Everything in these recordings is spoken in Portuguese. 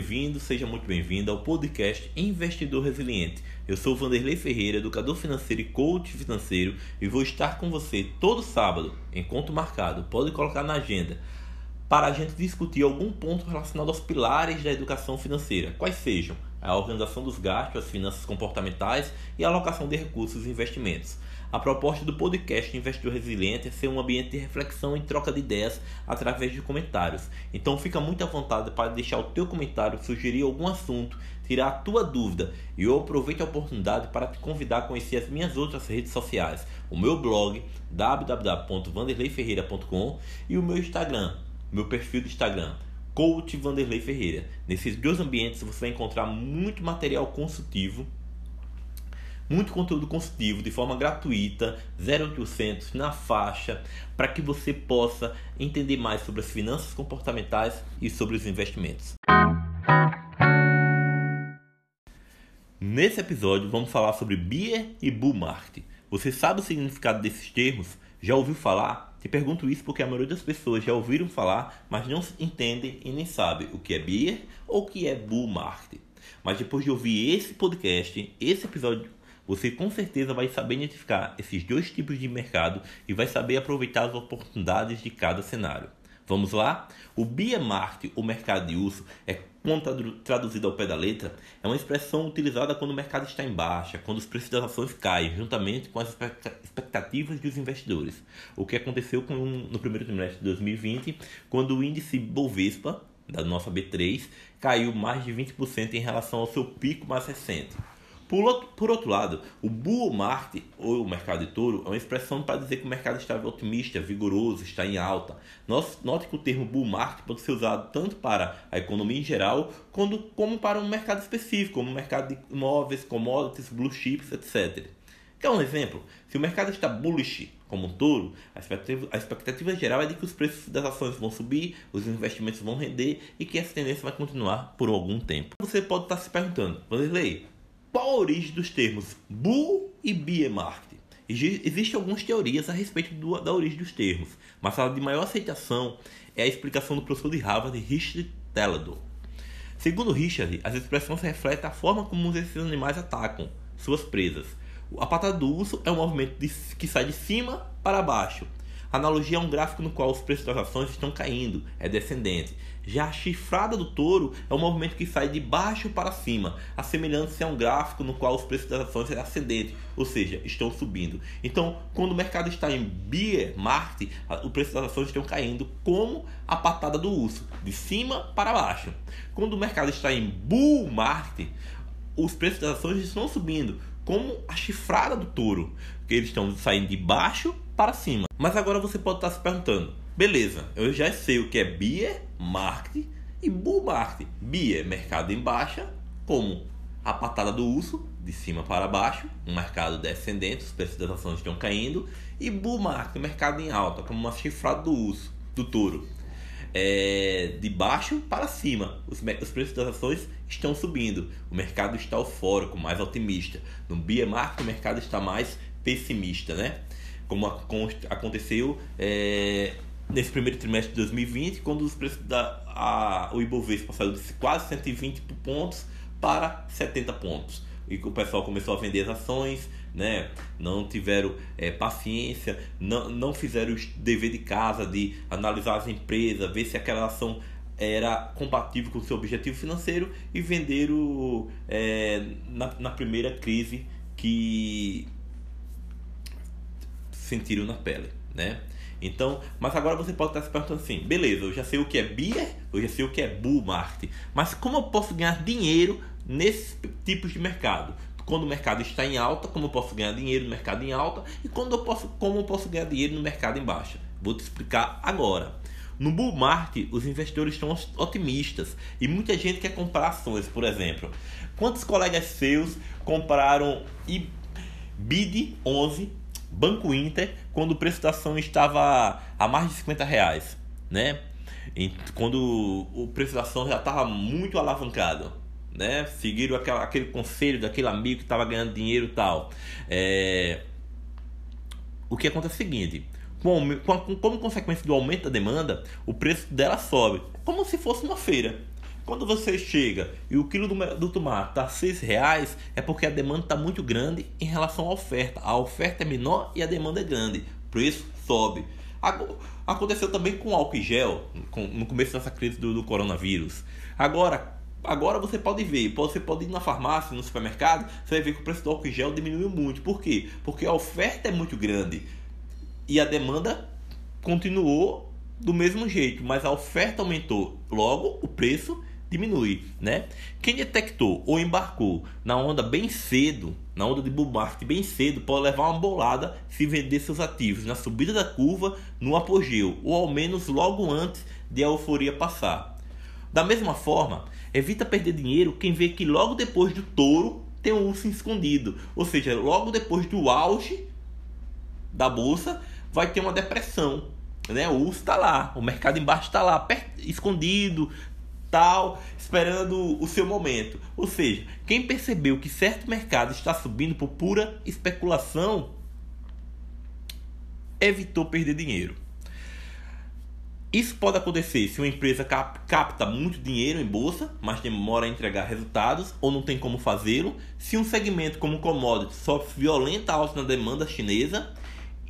Bem-vindo, seja muito bem-vinda ao podcast Investidor Resiliente. Eu sou Vanderlei Ferreira, educador financeiro e coach financeiro, e vou estar com você todo sábado, encontro marcado, pode colocar na agenda, para a gente discutir algum ponto relacionado aos pilares da educação financeira, quais sejam a organização dos gastos, as finanças comportamentais e a alocação de recursos e investimentos. A proposta do podcast Investidor Resiliente é ser um ambiente de reflexão e troca de ideias através de comentários. Então fica muito à vontade para deixar o teu comentário, sugerir algum assunto, tirar a tua dúvida. E eu aproveito a oportunidade para te convidar a conhecer as minhas outras redes sociais, o meu blog www.vanderleiferreira.com e o meu Instagram, meu perfil do Instagram Coach Vanderlei Ferreira. Nesses dois ambientes você vai encontrar muito material consultivo muito conteúdo consultivo de forma gratuita, 0800 na faixa, para que você possa entender mais sobre as finanças comportamentais e sobre os investimentos. Nesse episódio vamos falar sobre Beer e Bull Market. Você sabe o significado desses termos? Já ouviu falar? Te pergunto isso porque a maioria das pessoas já ouviram falar, mas não entendem e nem sabem o que é Beer ou o que é Bull Market. Mas depois de ouvir esse podcast, esse episódio você com certeza vai saber identificar esses dois tipos de mercado e vai saber aproveitar as oportunidades de cada cenário. Vamos lá? O bear market, o mercado de uso, é traduzido ao pé da letra, é uma expressão utilizada quando o mercado está em baixa, quando os preços das ações caem, juntamente com as expectativas dos investidores. O que aconteceu com, no primeiro trimestre de 2020, quando o índice Bovespa, da nossa B3, caiu mais de 20% em relação ao seu pico mais recente. Por outro, por outro lado, o bull market, ou o mercado de touro, é uma expressão para dizer que o mercado está otimista, vigoroso, está em alta. Note que o termo bull market pode ser usado tanto para a economia em geral, como, como para um mercado específico, como o mercado de imóveis, commodities, blue chips, etc. Quer um exemplo? Se o mercado está bullish, como um touro, a expectativa, a expectativa geral é de que os preços das ações vão subir, os investimentos vão render e que essa tendência vai continuar por algum tempo. Você pode estar se perguntando, Vanderlei, qual a origem dos termos bull e bear market? Existem algumas teorias a respeito do, da origem dos termos, mas a de maior aceitação é a explicação do professor de Harvard, Richard Teledor. Segundo Richard, as expressões refletem a forma como esses animais atacam suas presas. A patada do urso é um movimento de, que sai de cima para baixo, analogia é um gráfico no qual os preços das ações estão caindo, é descendente. Já a chifrada do touro é um movimento que sai de baixo para cima, assemelhando-se a um gráfico no qual os preços das ações é ascendente, ou seja, estão subindo. Então, quando o mercado está em bear market, o preço das ações estão caindo como a patada do urso, de cima para baixo. Quando o mercado está em bull market, os preços das ações estão subindo, como a chifrada do touro, que eles estão saindo de baixo para cima. Mas agora você pode estar se perguntando: beleza, eu já sei o que é beer market e bull market. Beer, mercado em baixa, como a patada do urso, de cima para baixo, um mercado descendente, os preços das ações estão caindo, e bull market, mercado em alta, como uma chifrada do urso, do touro. É, de baixo para cima, os, os preços das ações estão subindo, o mercado está eufórico, mais otimista. No beer market, o mercado está mais pessimista, né? como aconteceu é, nesse primeiro trimestre de 2020, quando os preços da a, o Ibovespa saiu de quase 120 pontos para 70 pontos. E que o pessoal começou a vender as ações, né? não tiveram é, paciência, não, não fizeram o dever de casa de analisar as empresas, ver se aquela ação era compatível com o seu objetivo financeiro e venderam é, na, na primeira crise que sentiram na pele, né? Então, mas agora você pode estar se perguntando assim, beleza, eu já sei o que é beer, eu já sei o que é bull market, mas como eu posso ganhar dinheiro nesses tipos de mercado? Quando o mercado está em alta, como eu posso ganhar dinheiro no mercado em alta e quando eu posso, como eu posso ganhar dinheiro no mercado em baixa? Vou te explicar agora. No bull market, os investidores estão otimistas e muita gente quer comprar ações, por exemplo. Quantos colegas seus compraram BID 11 Banco Inter, quando o preço da ação estava a mais de 50 reais, né? Quando o preço da ação já estava muito alavancado, né? Seguiram aquela, aquele conselho daquele amigo que estava ganhando dinheiro e tal. É... O que acontece é o seguinte: como, como consequência do aumento da demanda, o preço dela sobe, como se fosse uma feira. Quando você chega e o quilo do, tomate está seis reais, é porque a demanda está muito grande em relação à oferta. A oferta é menor e a demanda é grande. O preço sobe. Aconteceu também com álcool e gel, no começo dessa crise do, do coronavírus. Agora, Agora você pode ver, você pode ir na farmácia, no supermercado, você vai ver que o preço do álcool gel diminuiu muito. Por quê? Porque a oferta é muito grande e a demanda continuou do mesmo jeito, mas a oferta aumentou. Logo, o preço diminui, né? Quem detectou ou embarcou na onda bem cedo, na onda de bull market bem cedo, pode levar uma bolada se vender seus ativos na subida da curva, no apogeu, ou ao menos logo antes de a euforia passar. Da mesma forma, evita perder dinheiro quem vê que logo depois do touro tem um urso escondido, ou seja, logo depois do auge da bolsa vai ter uma depressão, né? O urso está lá, o mercado embaixo está lá, escondido, tal, esperando o seu momento. Ou seja, quem percebeu que certo mercado está subindo por pura especulação evitou perder dinheiro. Isso pode acontecer se uma empresa cap capta muito dinheiro em bolsa, mas demora a entregar resultados ou não tem como fazê-lo, se um segmento como commodities sofre violenta alta na demanda chinesa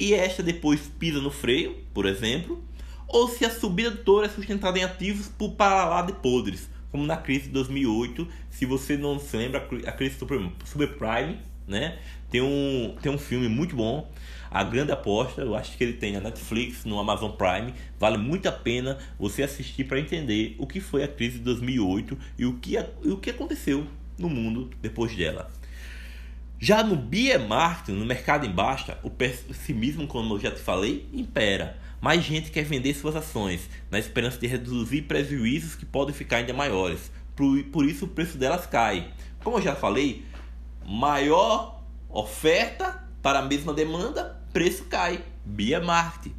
e esta depois pisa no freio, por exemplo, ou se a subida do touro é sustentada em ativos por para lá de podres, como na crise de 2008, se você não se lembra, a crise subprime, né? Tem um, tem um filme muito bom, A Grande Aposta, eu acho que ele tem na Netflix, no Amazon Prime, vale muito a pena você assistir para entender o que foi a crise de 2008 e o que, e o que aconteceu no mundo depois dela. Já no bear market, no mercado em baixa, o pessimismo, como eu já te falei, impera. Mais gente quer vender suas ações, na esperança de reduzir prejuízos que podem ficar ainda maiores. Por, isso o preço delas cai. Como eu já falei, maior oferta para a mesma demanda, preço cai. Bear market.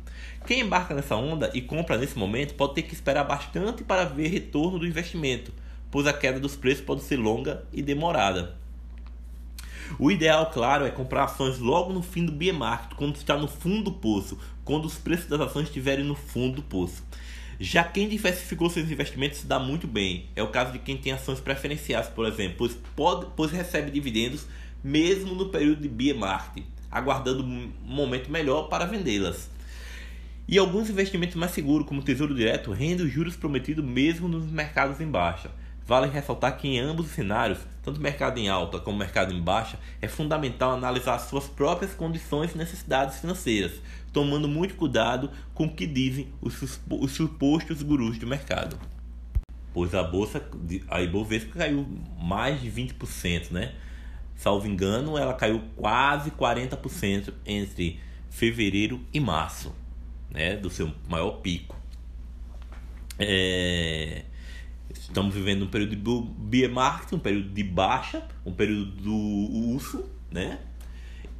Quem embarca nessa onda e compra nesse momento pode ter que esperar bastante para ver retorno do investimento, pois a queda dos preços pode ser longa e demorada. O ideal, claro, é comprar ações logo no fim do bear market, quando está no fundo do poço, quando os preços das ações estiverem no fundo do poço. Já quem diversificou seus investimentos se dá muito bem. É o caso de quem tem ações preferenciais, por exemplo, pois, pode, pois recebe dividendos mesmo no período de bear market, aguardando um momento melhor para vendê-las. E alguns investimentos mais seguros, como Tesouro Direto, rendem os juros prometidos mesmo nos mercados em baixa. Vale ressaltar que em ambos os cenários, tanto mercado em alta como mercado em baixa, é fundamental analisar suas próprias condições e necessidades financeiras, tomando muito cuidado com o que dizem os, os supostos gurus do mercado. Pois a bolsa, a Ibovespa caiu mais de 20%, né? Salvo engano, ela caiu quase 40% entre fevereiro e março, né? Do seu maior pico. É... Estamos vivendo um período de bear market, um período de baixa, um período do urso, né?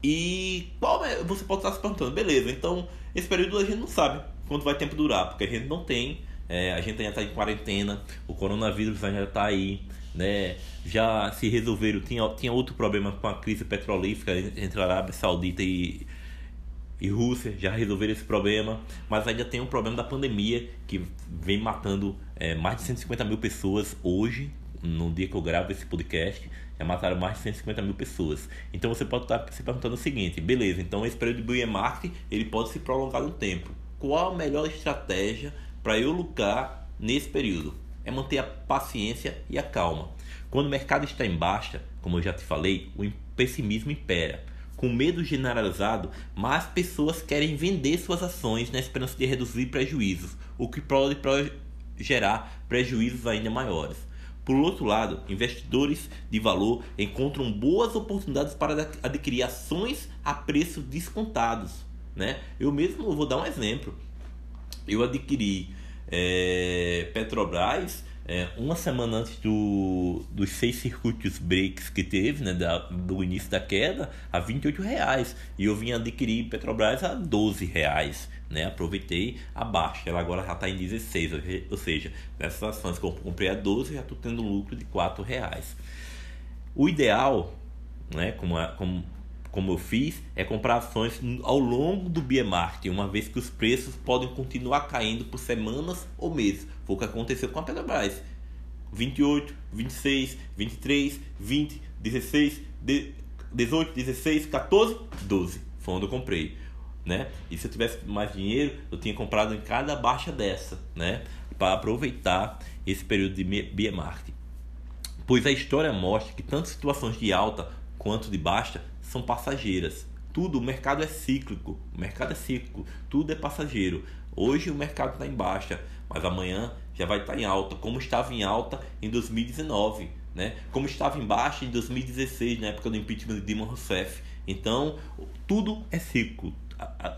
E qual é, você pode estar se perguntando, beleza, então esse período a gente não sabe quanto vai tempo durar, porque a gente não tem, é, a gente ainda está em quarentena, o coronavírus ainda está aí, né? Já se resolveram, tinha, tinha outro problema com a crise petrolífera entre a Arábia Saudita e, e Rússia já resolveram esse problema, mas ainda tem um problema da pandemia que vem matando é, mais de 150 mil pessoas hoje, no dia que eu gravo esse podcast, já mataram mais de 150 mil pessoas. Então você pode estar se perguntando o seguinte: beleza, então esse período de bull market ele pode se prolongar no tempo. Qual a melhor estratégia para eu lucrar nesse período? É manter a paciência e a calma. Quando o mercado está em baixa, como eu já te falei, o pessimismo impera com medo generalizado, mais pessoas querem vender suas ações na esperança de reduzir prejuízos, o que pode gerar prejuízos ainda maiores. Por outro lado, investidores de valor encontram boas oportunidades para adquirir ações a preços descontados. Né? Eu mesmo vou dar um exemplo. Eu adquiri é, Petrobras é, uma semana antes do, dos seis circuitos breaks que teve, né, da, do início da queda, a 28 reais. E eu vim adquirir Petrobras a 12 reais. Né? Aproveitei a baixa, ela agora já está em 16, ou seja, nessas ações que eu comprei a 12, já estou tendo lucro de 4 reais. O ideal, né, como, como como eu fiz, é comprar ações ao longo do bear market, uma vez que os preços podem continuar caindo por semanas ou meses. Foi o que aconteceu com a Petrobras. 28, 26, 23, 20, 16, 18, 16, 14, 12. Foi onde eu comprei. Né? E se eu tivesse mais dinheiro, eu tinha comprado em cada baixa dessa, né? Para aproveitar esse período de bear market. Pois a história mostra que tanto situações de alta quanto de baixa são passageiras. Tudo, o mercado é cíclico. O mercado é cíclico. Tudo é passageiro. Hoje o mercado está em baixa, mas amanhã já vai estar tá em alta, como estava em alta em 2019, né? Como estava em baixa em 2016, na época do impeachment de Dilma Rousseff. Então, tudo é.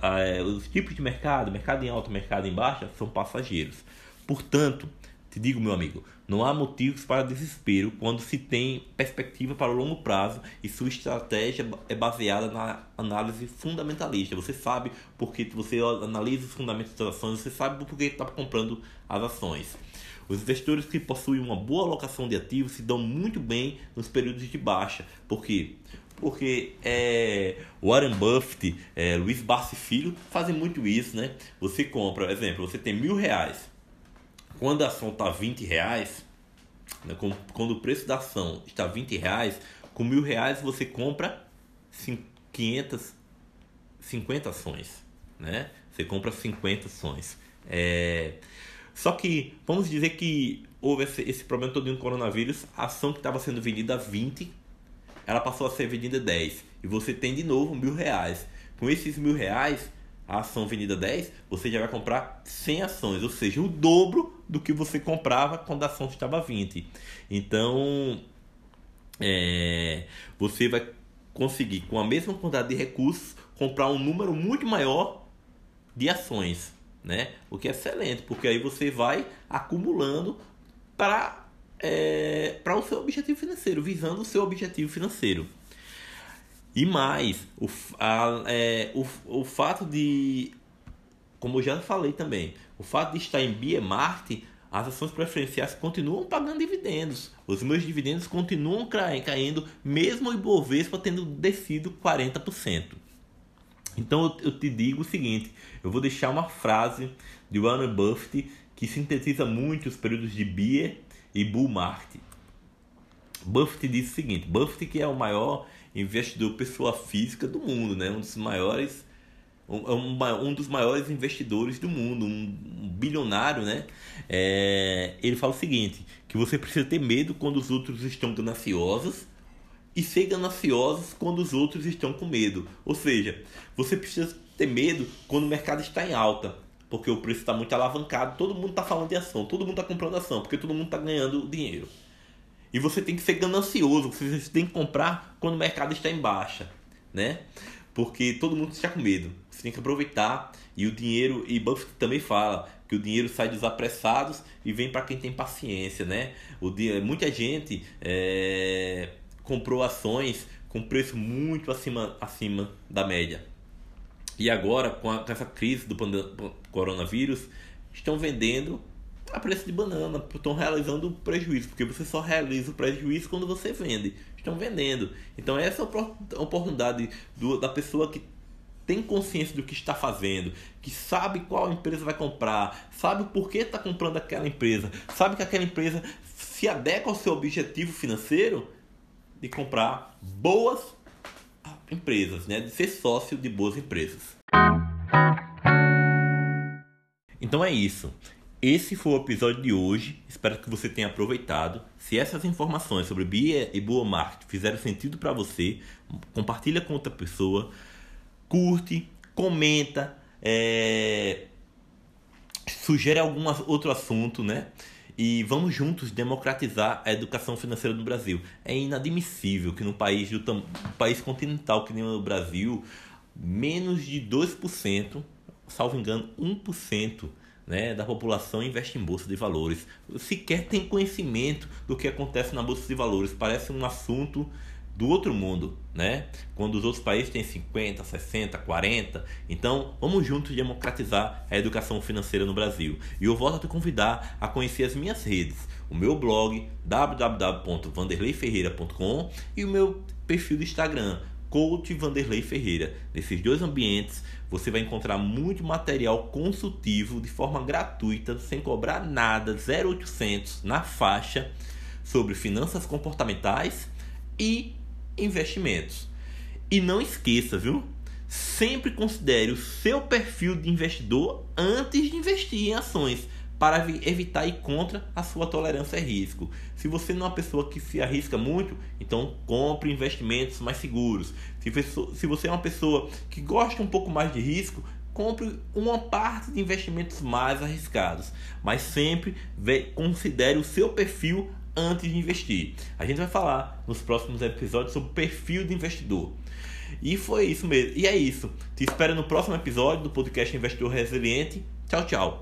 É, os tipos de mercado, mercado em alta, mercado em baixa, são passageiros. Portanto, te digo, meu amigo, não há motivos para desespero quando se tem perspectiva para o longo prazo e sua estratégia é baseada na análise fundamentalista. Você sabe porque você analisa os fundamentos das ações, você sabe por que está comprando as ações. Os investidores que possuem uma boa alocação de ativos se dão muito bem nos períodos de baixa. Por quê? Porque é, Warren Buffett, é, Luiz Barsi Filho fazem muito isso, né? Você compra, exemplo, você tem mil reais quando a ação está 20 reais, né, quando o preço da ação está 20 reais, com mil reais você compra 500, 50 ações, né? Você compra 50 ações. É... Só que, vamos dizer que houve esse, esse problema todo no coronavírus, a ação que estava sendo vendida a 20, ela passou a ser vendida a 10. E você tem de novo mil reais. Com esses mil reais, a ação vendida 10, você já vai comprar 100 ações, ou seja, o dobro do que você comprava quando a ação estava 20. Então, é, você vai conseguir, com a mesma quantidade de recursos, comprar um número muito maior de ações, né? O que é excelente, porque aí você vai acumulando para é, para o seu objetivo financeiro, visando o seu objetivo financeiro. E mais, o, a, é, o, o fato de, como eu já falei também, o fato de estar em Biemart, as ações preferenciais continuam pagando dividendos. Os meus dividendos continuam caindo, mesmo o Ibovespa tendo descido 40%. Então eu te digo o seguinte, eu vou deixar uma frase de Warren Buffett que sintetiza muito os períodos de Bear e Bull. Buffett disse o seguinte, Buffett que é o maior investidor pessoa física do mundo, né? Um dos maiores um, um, um dos maiores investidores do mundo, um, um bilionário, né? É, ele fala o seguinte, que você precisa ter medo quando os outros estão gananciosos e ser gananciosos quando os outros estão com medo. Ou seja, você precisa ter medo quando o mercado está em alta, porque o preço está muito alavancado, todo mundo está falando de ação, todo mundo está comprando ação, porque todo mundo está ganhando dinheiro. E você tem que ser ganancioso, você tem que comprar quando o mercado está em baixa, né? Porque todo mundo está com medo. Você tem que aproveitar e o dinheiro, e Buffett também fala que o dinheiro sai dos apressados e vem para quem tem paciência, né? O dia, muita gente é, comprou ações com preço muito acima, acima da média. E agora, com, a, com essa crise do coronavírus, estão vendendo a preço de banana, estão realizando prejuízo, porque você só realiza o prejuízo quando você vende. Estão vendendo. Então essa é a oportunidade do, da pessoa que tem consciência do que está fazendo, que sabe qual empresa vai comprar, sabe por que está comprando aquela empresa, sabe que aquela empresa se adequa ao seu objetivo financeiro de comprar boas empresas, né? de ser sócio de boas empresas. Então é isso. Esse foi o episódio de hoje. Espero que você tenha aproveitado. Se essas informações sobre Bia e Boa Marketing fizeram sentido para você, compartilha com outra pessoa, curte, comenta, é... sugere algum outro assunto, né? E vamos juntos democratizar a educação financeira no Brasil. É inadmissível que no país, do país continental que nem o Brasil, menos de 2%, salvo engano, 1% né, da população investe em bolsa de valores. Sequer tem conhecimento do que acontece na bolsa de valores. Parece um assunto do outro mundo, né? Quando os outros países têm 50, 60, 40. Então, vamos juntos democratizar a educação financeira no Brasil. E eu volto a te convidar a conhecer as minhas redes, o meu blog www.vanderleiferreira.com e o meu perfil do Instagram Coach Vanderlei Ferreira. Nesses dois ambientes, você vai encontrar muito material consultivo de forma gratuita, sem cobrar nada, 0800 na faixa sobre finanças comportamentais e investimentos. E não esqueça, viu? Sempre considere o seu perfil de investidor antes de investir em ações para evitar ir contra a sua tolerância a risco. Se você não é uma pessoa que se arrisca muito, então compre investimentos mais seguros. Se você é uma pessoa que gosta um pouco mais de risco, compre uma parte de investimentos mais arriscados, mas sempre considere o seu perfil antes de investir. A gente vai falar nos próximos episódios sobre o perfil de investidor. E foi isso mesmo. E é isso. Te espero no próximo episódio do podcast Investidor Resiliente. Tchau, tchau.